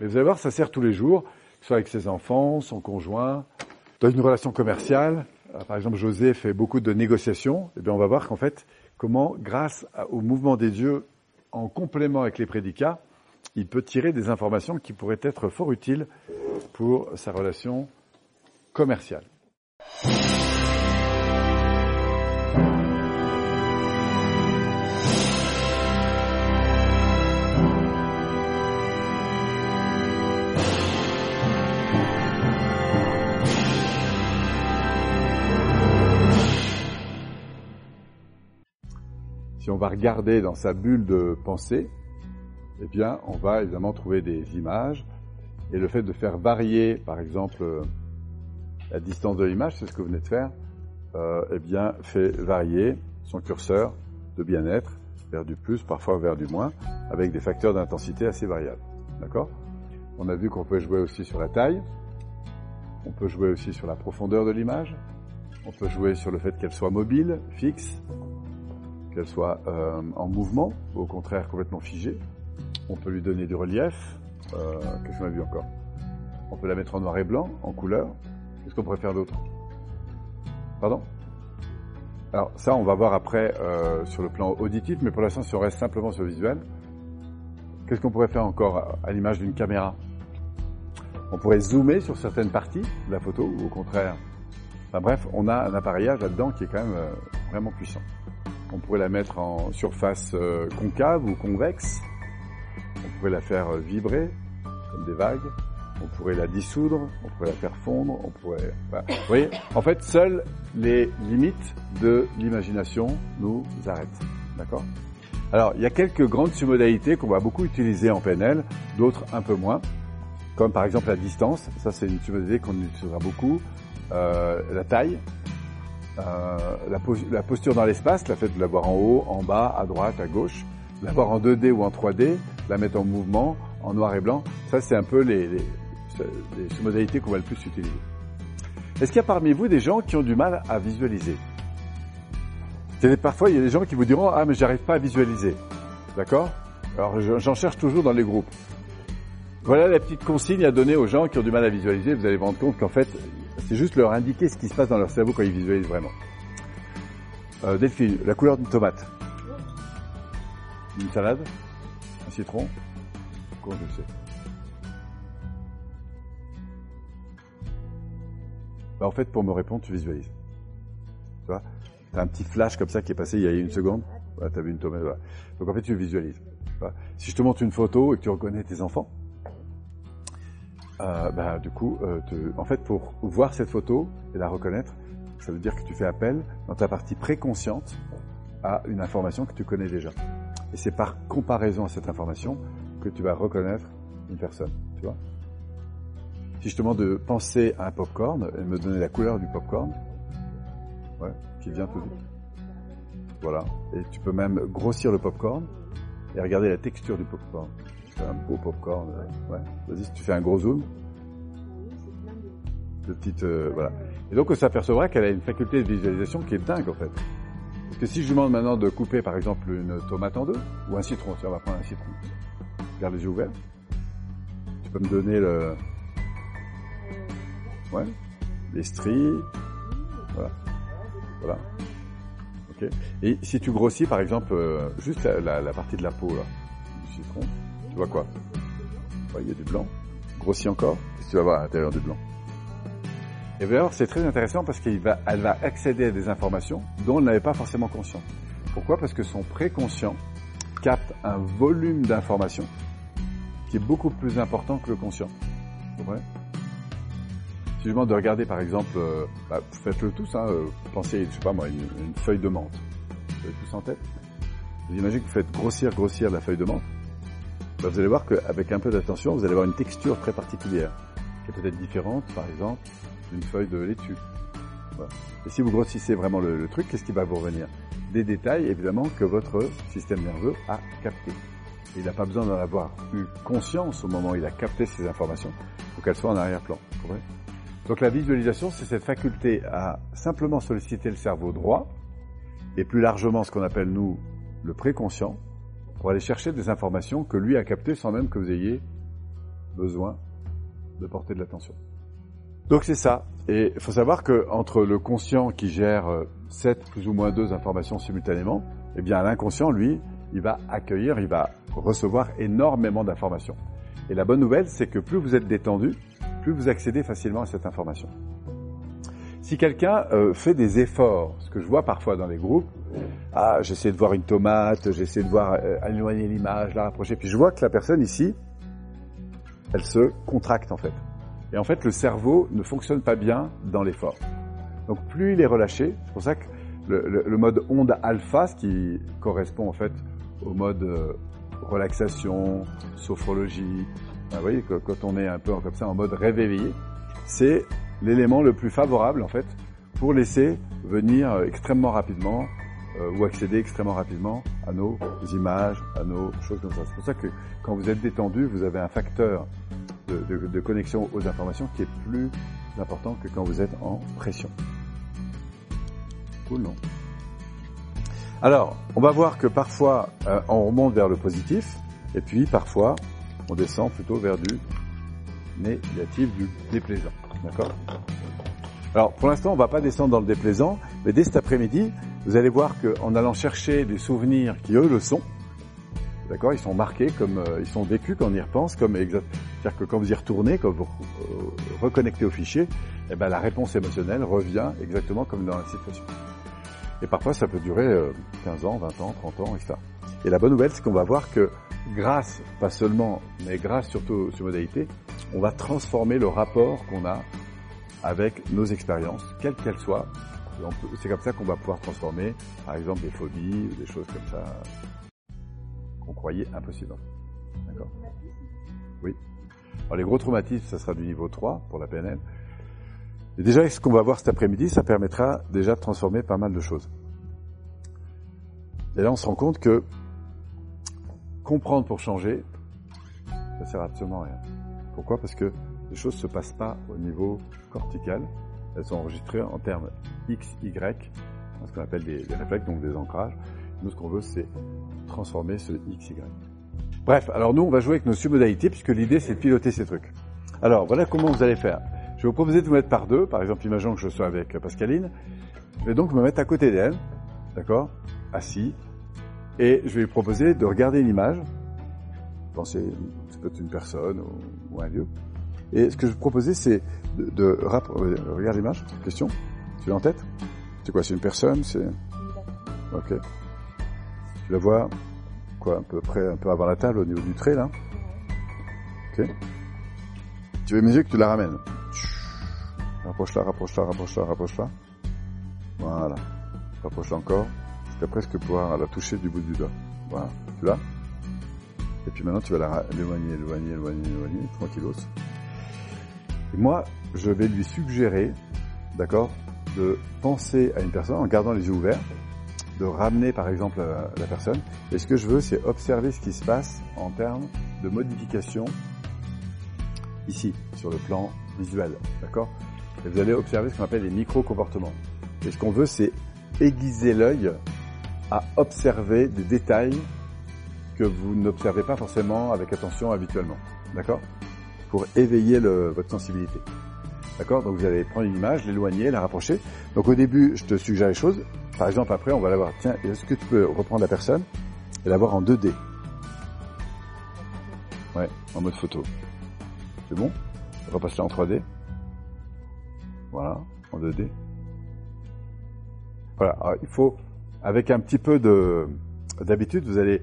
Mais vous allez voir, ça sert tous les jours, soit avec ses enfants, son conjoint, dans une relation commerciale. Euh, par exemple, José fait beaucoup de négociations. Et eh bien, on va voir qu'en fait, comment, grâce au mouvement des yeux, en complément avec les prédicats, il peut tirer des informations qui pourraient être fort utiles pour sa relation commerciale. Regarder dans sa bulle de pensée, eh bien, on va évidemment trouver des images. Et le fait de faire varier, par exemple, la distance de l'image, c'est ce que vous venez de faire, euh, eh bien, fait varier son curseur de bien-être vers du plus, parfois vers du moins, avec des facteurs d'intensité assez variables. D'accord? On a vu qu'on peut jouer aussi sur la taille, on peut jouer aussi sur la profondeur de l'image, on peut jouer sur le fait qu'elle soit mobile, fixe, qu'elle soit euh, en mouvement, ou au contraire complètement figée. On peut lui donner du relief. Euh, Qu'est-ce qu'on a vu encore On peut la mettre en noir et blanc, en couleur. Qu'est-ce qu'on pourrait faire d'autre? Pardon? Alors ça, on va voir après euh, sur le plan auditif, mais pour l'instant, si on reste simplement sur le visuel, qu'est-ce qu'on pourrait faire encore à l'image d'une caméra? On pourrait zoomer sur certaines parties de la photo, ou au contraire. Enfin bref, on a un appareillage là-dedans qui est quand même vraiment puissant. On pourrait la mettre en surface euh, concave ou convexe. On pourrait la faire euh, vibrer comme des vagues. On pourrait la dissoudre, on pourrait la faire fondre, on pourrait... en fait, seules les limites de l'imagination nous arrêtent. D'accord? Alors, il y a quelques grandes submodalités qu'on va beaucoup utiliser en PNL, d'autres un peu moins, comme par exemple la distance. Ça, c'est une submodalité qu'on utilisera beaucoup. Euh, la taille, euh, la, posture dans l'espace, la fait de l'avoir en haut, en bas, à droite, à gauche, l'avoir en 2D ou en 3D, la mettre en mouvement, en noir et blanc, ça c'est un peu les, les, les modalités qu'on va le plus utiliser. Est-ce qu'il y a parmi vous des gens qui ont du mal à visualiser? Parfois, il y a des gens qui vous diront Ah, mais j'arrive pas à visualiser. D'accord? Alors, j'en cherche toujours dans les groupes. Voilà la petite consigne à donner aux gens qui ont du mal à visualiser. Vous allez vous rendre compte qu'en fait, c'est juste leur indiquer ce qui se passe dans leur cerveau quand ils visualisent vraiment. Euh, Delphine, la couleur d'une tomate. Une salade Un citron Comment je sais bah, En fait, pour me répondre, tu visualises. Tu vois as un petit flash comme ça qui est passé il y a une seconde. Voilà, tu as vu une tomate. Donc en fait, tu visualises. Si je te montre une photo et que tu reconnais tes enfants, euh, bah, du coup, euh, en fait, pour voir cette photo et la reconnaître, ça veut dire que tu fais appel dans ta partie préconsciente à une information que tu connais déjà. Et c'est par comparaison à cette information que tu vas reconnaître une personne, tu vois. Si je te demande de penser à un popcorn et me donner la couleur du popcorn, ouais, qui vient tout vite. Voilà. Et tu peux même grossir le popcorn et regarder la texture du popcorn un beau popcorn. Euh, ouais. Vas-y, si tu fais un gros zoom. De petites, euh, voilà. Et donc, on s'apercevra qu'elle a une faculté de visualisation qui est dingue, en fait. Parce que si je lui demande maintenant de couper, par exemple, une tomate en deux, ou un citron, on va prendre un citron. Garde les yeux ouverts. Tu peux me donner le, ouais, les stries, voilà, voilà. Ok. Et si tu grossis, par exemple, euh, juste la, la partie de la peau là, du citron, tu vois quoi Il y a du blanc. Grossis encore. Qu'est-ce que tu vas voir à l'intérieur du blanc Et d'ailleurs, c'est très intéressant parce qu'elle va, accéder à des informations dont elle n'avait pas forcément conscience. Pourquoi? Parce que son préconscient capte un volume d'informations qui est beaucoup plus important que le conscient. Vous Si je demande de regarder par exemple, euh, bah, faites-le tous, hein, euh, pensez, je sais pas moi, une, une feuille de menthe. Vous avez tous en tête? Vous imaginez que vous faites grossir, grossir la feuille de menthe bah, vous allez voir qu'avec un peu d'attention, vous allez avoir une texture très particulière, qui est peut-être différente, par exemple, d'une feuille de laitue. Et si vous grossissez vraiment le, truc, qu'est-ce qui va vous revenir? Des détails, évidemment, que votre système nerveux a capté. il n'a pas besoin d'en avoir eu conscience au moment où il a capté ces informations pour qu'elles soient en arrière-plan. Donc la visualisation, c'est cette faculté à simplement solliciter le cerveau droit, et plus largement ce qu'on appelle nous le préconscient, pour aller chercher des informations que lui a captées sans même que vous ayez besoin de porter de l'attention. Donc c'est ça. Et il faut savoir que entre le conscient qui gère 7 euh, plus ou moins 2 informations simultanément, eh bien l'inconscient, lui, il va accueillir, il va recevoir énormément d'informations. Et la bonne nouvelle, c'est que plus vous êtes détendu, plus vous accédez facilement à cette information. Si quelqu'un euh, fait des efforts, ce que je vois parfois dans les groupes, ah, j'essaie de voir une tomate, j'essaie de voir euh, éloigner l'image, la rapprocher, puis je vois que la personne ici, elle se contracte en fait. Et en fait, le cerveau ne fonctionne pas bien dans l'effort. Donc plus il est relâché, c'est pour ça que le, mode onde alpha, ce qui correspond en fait au mode euh, relaxation, sophrologie, vous voyez, quand on est un peu comme ça en mode réveillé, c'est l'élément le plus favorable en fait pour laisser venir euh, extrêmement rapidement euh, ou accéder extrêmement rapidement à nos images, à nos choses comme ça. C'est pour ça que quand vous êtes détendu, vous avez un facteur de, connexion aux informations qui est plus important que quand vous êtes en pression. Cool, non Alors, on va voir que parfois euh, on remonte vers le positif, et puis parfois on descend plutôt vers du négatif, du déplaisant. D'accord? Alors, pour l'instant, on va pas descendre dans le déplaisant, mais dès cet après-midi, vous allez voir qu'en allant chercher des souvenirs qui, eux, le sont, d'accord, ils sont marqués comme, euh, ils sont vécus quand on y repense, comme. C'est-à-dire que quand vous y retournez, quand vous euh, reconnectez au fichier, eh ben, la réponse émotionnelle revient exactement comme dans la situation. Et parfois, ça peut durer 15 euh, ans, 20 ans, 30 ans, etc. Et la bonne nouvelle, c'est qu'on va voir que grâce, pas seulement, mais grâce surtout aux modalités, on va transformer le rapport qu'on a avec nos expériences, quelles qu'elles soient. C'est comme ça qu'on va pouvoir transformer, par exemple, des phobies ou des choses comme ça qu'on croyait impossibles. D'accord Oui. Alors les gros traumatismes, ça sera du niveau 3 pour la PNL. Et déjà, ce qu'on va voir cet après-midi, ça permettra déjà de transformer pas mal de choses. Et là, on se rend compte que comprendre pour changer, ça sert absolument à rien. Pourquoi? Parce que les choses ne se passent pas au niveau cortical. Elles sont enregistrées en termes X, Y, ce qu'on appelle des, réflexes, donc des ancrages. Nous, ce qu'on veut, c'est transformer ce X, Y. Bref, alors nous, on va jouer avec nos submodalités, puisque l'idée, c'est de piloter ces trucs. Alors, voilà comment vous allez faire. Je vais vous proposer de vous mettre par deux. Par exemple, imaginons que je sois avec Pascaline. Je vais donc me mettre à côté d'elle, d'accord Assis. Et je vais lui proposer de regarder une image. Pensez, c'est peut-être une personne ou, un lieu. Et ce que je proposer, c'est de, de euh, regarde l'image. Question. Tu l'as en tête? C'est quoi C'est une personne C'est Ok. Tu la vois quoi, à peu près, un peu avant la table, au niveau du trait là? Ok. Tu veux mes yeux que tu la ramènes? Rapproche-la, rapproche-la, rapproche-la, rapproche-la. Voilà. Rapproche-la encore jusqu'à presque pouvoir la toucher du bout du doigt. Voilà. Tu l'as? Et puis maintenant, tu vas l'éloigner, éloigner, éloigner, éloigner, tranquillos. Et moi, je vais lui suggérer, d'accord, de penser à une personne en gardant les yeux ouverts, de ramener par exemple la, personne. Et ce que je veux, c'est observer ce qui se passe en termes de modification ici, sur le plan visuel, d'accord? Et vous allez observer ce qu'on appelle les micro-comportements. Et ce qu'on veut, c'est aiguiser l'œil à observer des détails que vous n'observez pas forcément avec attention habituellement. D'accord? Pour éveiller le, votre sensibilité. D'accord? Donc vous allez prendre une image, l'éloigner, la rapprocher. Donc au début, je te suggère les choses. Par exemple, après, on va la voir. Tiens, est-ce que tu peux reprendre la personne et la voir en 2D Ouais, en mode photo. C'est bon? Repasse-la en 3D. Voilà, en 2D. Voilà, il faut avec un petit peu de d'habitude, vous allez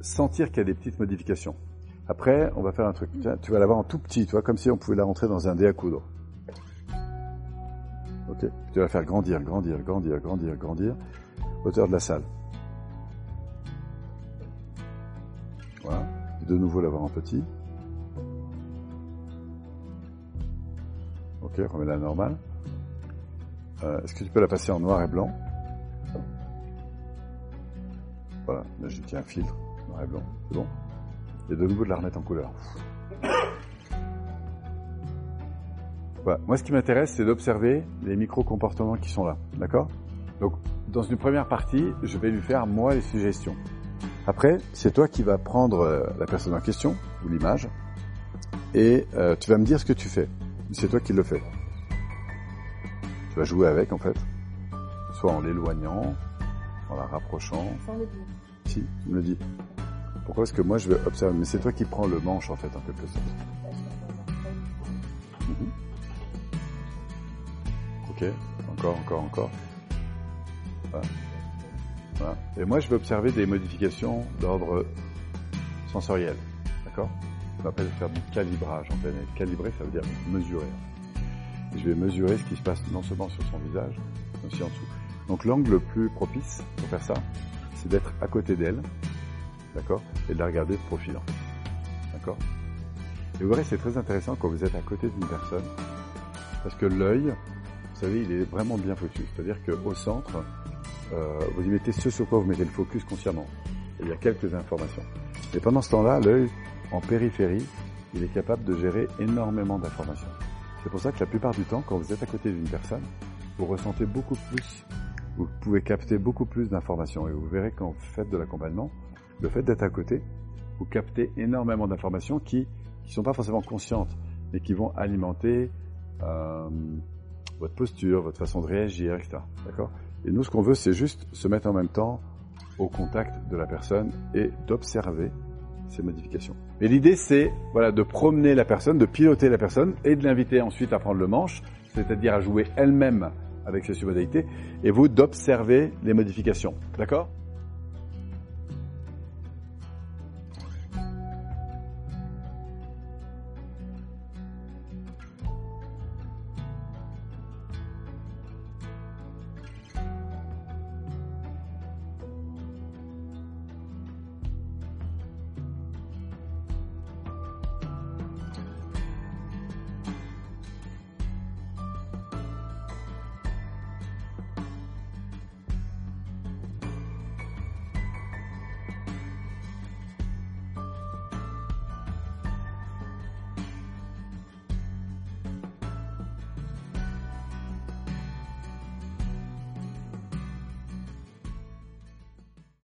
sentir qu'il y a des petites modifications. Après, on va faire un truc. Tu vas l'avoir en tout petit, tu vois, comme si on pouvait la rentrer dans un dé à coudre. Ok Tu vas faire grandir, grandir, grandir, grandir, grandir, hauteur de la salle. Voilà. Et de nouveau l'avoir en petit. Ok, remets la normale. Euh, Est-ce que tu peux la passer en noir et blanc? Voilà, là j'ai un filtre, noir et blanc, c'est bon? Et de nouveau de la remettre en couleur. Voilà. Moi ce qui m'intéresse c'est d'observer les micro-comportements qui sont là, d'accord? Donc dans une première partie, je vais lui faire moi les suggestions. Après, c'est toi qui vas prendre euh, la personne en question, ou l'image, et euh, tu vas me dire ce que tu fais. C'est toi qui le fais. Tu vas jouer avec en fait, soit en l'éloignant, en la rapprochant. Sans le dire. Si, tu me le dis. Pourquoi est-ce que moi je vais observer? Mais c'est toi qui prends le manche en fait en quelque sorte. Ok, encore, encore, encore. Voilà. Et moi je vais observer des modifications d'ordre sensoriel. D'accord? On appelle faire du calibrage en. Et Calibrer, ça veut dire mesurer. Et je vais mesurer ce qui se passe non seulement sur son visage, mais aussi en dessous. Donc l'angle le plus propice pour faire ça, c'est d'être à côté d'elle, d'accord? Et de la regarder de profil. D'accord? Et vous verrez, c'est très intéressant quand vous êtes à côté d'une personne, parce que l'œil, vous savez, il est vraiment bien foutu. C'est-à-dire qu'au centre, euh, vous y mettez ce sur quoi vous mettez le focus consciemment. Il y a quelques informations. Et pendant ce temps-là, l'œil, en périphérie, il est capable de gérer énormément d'informations. C'est pour ça que la plupart du temps, quand vous êtes à côté d'une personne, vous ressentez beaucoup plus, vous pouvez capter beaucoup plus d'informations. Et vous verrez quand vous faites de l'accompagnement, le fait d'être à côté, vous captez énormément d'informations qui qui sont pas forcément conscientes, mais qui vont alimenter euh, votre posture, votre façon de réagir, etc. D'accord? Et nous, ce qu'on veut, c'est juste se mettre en même temps au contact de la personne et d'observer ces modifications. Mais l'idée, c'est voilà, de promener la personne, de piloter la personne et de l'inviter ensuite à prendre le manche, c'est-à-dire à jouer elle-même avec ses submodalités, et vous d'observer les modifications. D'accord?